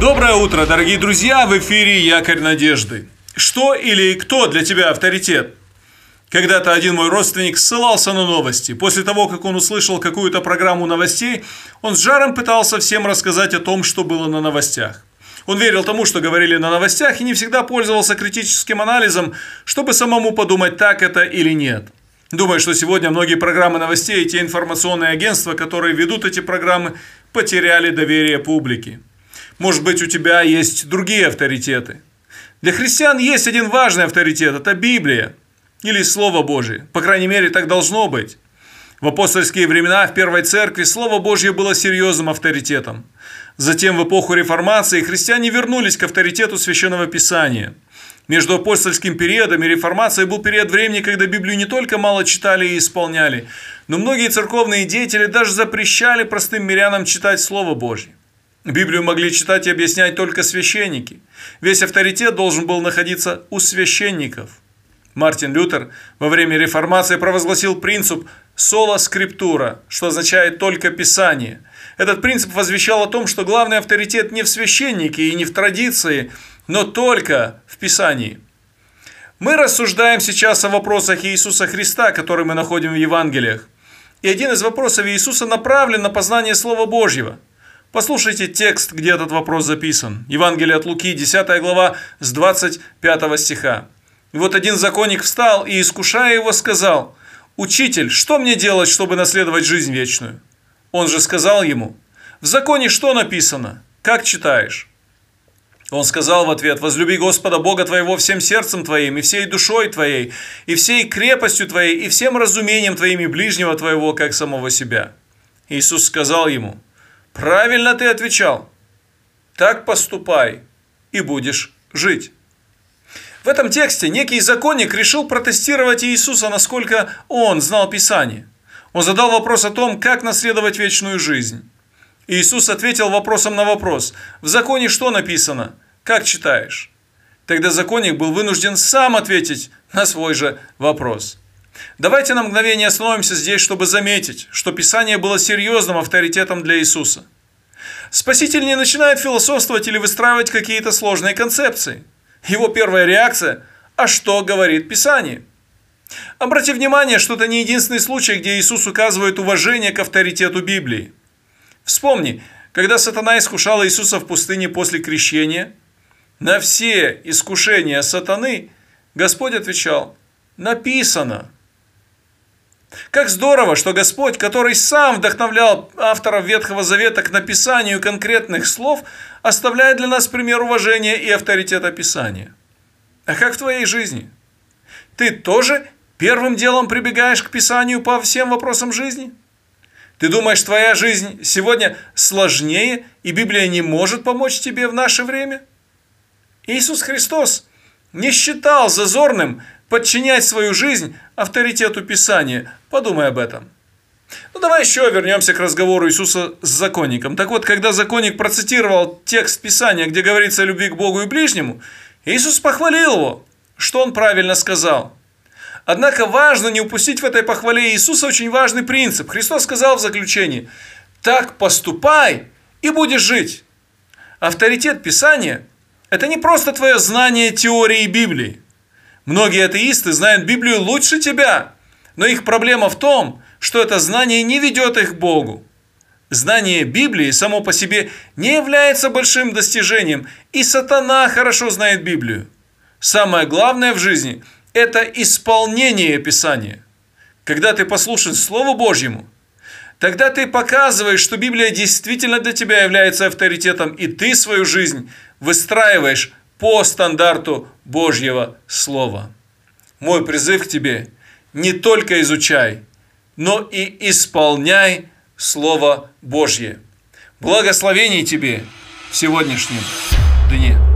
Доброе утро, дорогие друзья! В эфире «Якорь надежды». Что или кто для тебя авторитет? Когда-то один мой родственник ссылался на новости. После того, как он услышал какую-то программу новостей, он с жаром пытался всем рассказать о том, что было на новостях. Он верил тому, что говорили на новостях, и не всегда пользовался критическим анализом, чтобы самому подумать, так это или нет. Думаю, что сегодня многие программы новостей и те информационные агентства, которые ведут эти программы, потеряли доверие публики. Может быть, у тебя есть другие авторитеты. Для христиан есть один важный авторитет – это Библия или Слово Божие. По крайней мере, так должно быть. В апостольские времена в Первой Церкви Слово Божье было серьезным авторитетом. Затем в эпоху Реформации христиане вернулись к авторитету Священного Писания – между апостольским периодом и реформацией был период времени, когда Библию не только мало читали и исполняли, но многие церковные деятели даже запрещали простым мирянам читать Слово Божье. Библию могли читать и объяснять только священники. Весь авторитет должен был находиться у священников. Мартин Лютер во время реформации провозгласил принцип «соло скриптура», что означает «только Писание». Этот принцип возвещал о том, что главный авторитет не в священнике и не в традиции, но только в Писании. Мы рассуждаем сейчас о вопросах Иисуса Христа, которые мы находим в Евангелиях. И один из вопросов Иисуса направлен на познание Слова Божьего. Послушайте текст, где этот вопрос записан. Евангелие от Луки, 10 глава, с 25 стиха. И вот один законник встал и, искушая его, сказал, «Учитель, что мне делать, чтобы наследовать жизнь вечную?» Он же сказал ему, «В законе что написано? Как читаешь?» Он сказал в ответ, «Возлюби Господа Бога твоего всем сердцем твоим, и всей душой твоей, и всей крепостью твоей, и всем разумением твоим и ближнего твоего, как самого себя». Иисус сказал ему, «Правильно ты отвечал. Так поступай, и будешь жить». В этом тексте некий законник решил протестировать Иисуса, насколько он знал Писание. Он задал вопрос о том, как наследовать вечную жизнь. Иисус ответил вопросом на вопрос. В законе что написано? Как читаешь? Тогда законник был вынужден сам ответить на свой же вопрос. Давайте на мгновение остановимся здесь, чтобы заметить, что Писание было серьезным авторитетом для Иисуса. Спаситель не начинает философствовать или выстраивать какие-то сложные концепции. Его первая реакция – а что говорит Писание? Обрати внимание, что это не единственный случай, где Иисус указывает уважение к авторитету Библии. Вспомни, когда сатана искушал Иисуса в пустыне после крещения, на все искушения сатаны Господь отвечал, написано. Как здорово, что Господь, который сам вдохновлял авторов Ветхого Завета к написанию конкретных слов, оставляет для нас пример уважения и авторитета Писания. А как в твоей жизни? Ты тоже первым делом прибегаешь к Писанию по всем вопросам жизни? Ты думаешь, твоя жизнь сегодня сложнее, и Библия не может помочь тебе в наше время? Иисус Христос не считал зазорным подчинять свою жизнь авторитету Писания. Подумай об этом. Ну, давай еще вернемся к разговору Иисуса с законником. Так вот, когда законник процитировал текст Писания, где говорится о любви к Богу и ближнему, Иисус похвалил его, что он правильно сказал – Однако важно не упустить в этой похвале Иисуса очень важный принцип. Христос сказал в заключении, так поступай и будешь жить. Авторитет Писания – это не просто твое знание теории Библии. Многие атеисты знают Библию лучше тебя, но их проблема в том, что это знание не ведет их к Богу. Знание Библии само по себе не является большим достижением, и сатана хорошо знает Библию. Самое главное в жизни – это исполнение Писания. Когда ты послушен Слову Божьему, тогда ты показываешь, что Библия действительно для тебя является авторитетом, и ты свою жизнь выстраиваешь по стандарту Божьего Слова. Мой призыв к тебе – не только изучай, но и исполняй Слово Божье. Благословений тебе в сегодняшнем дне.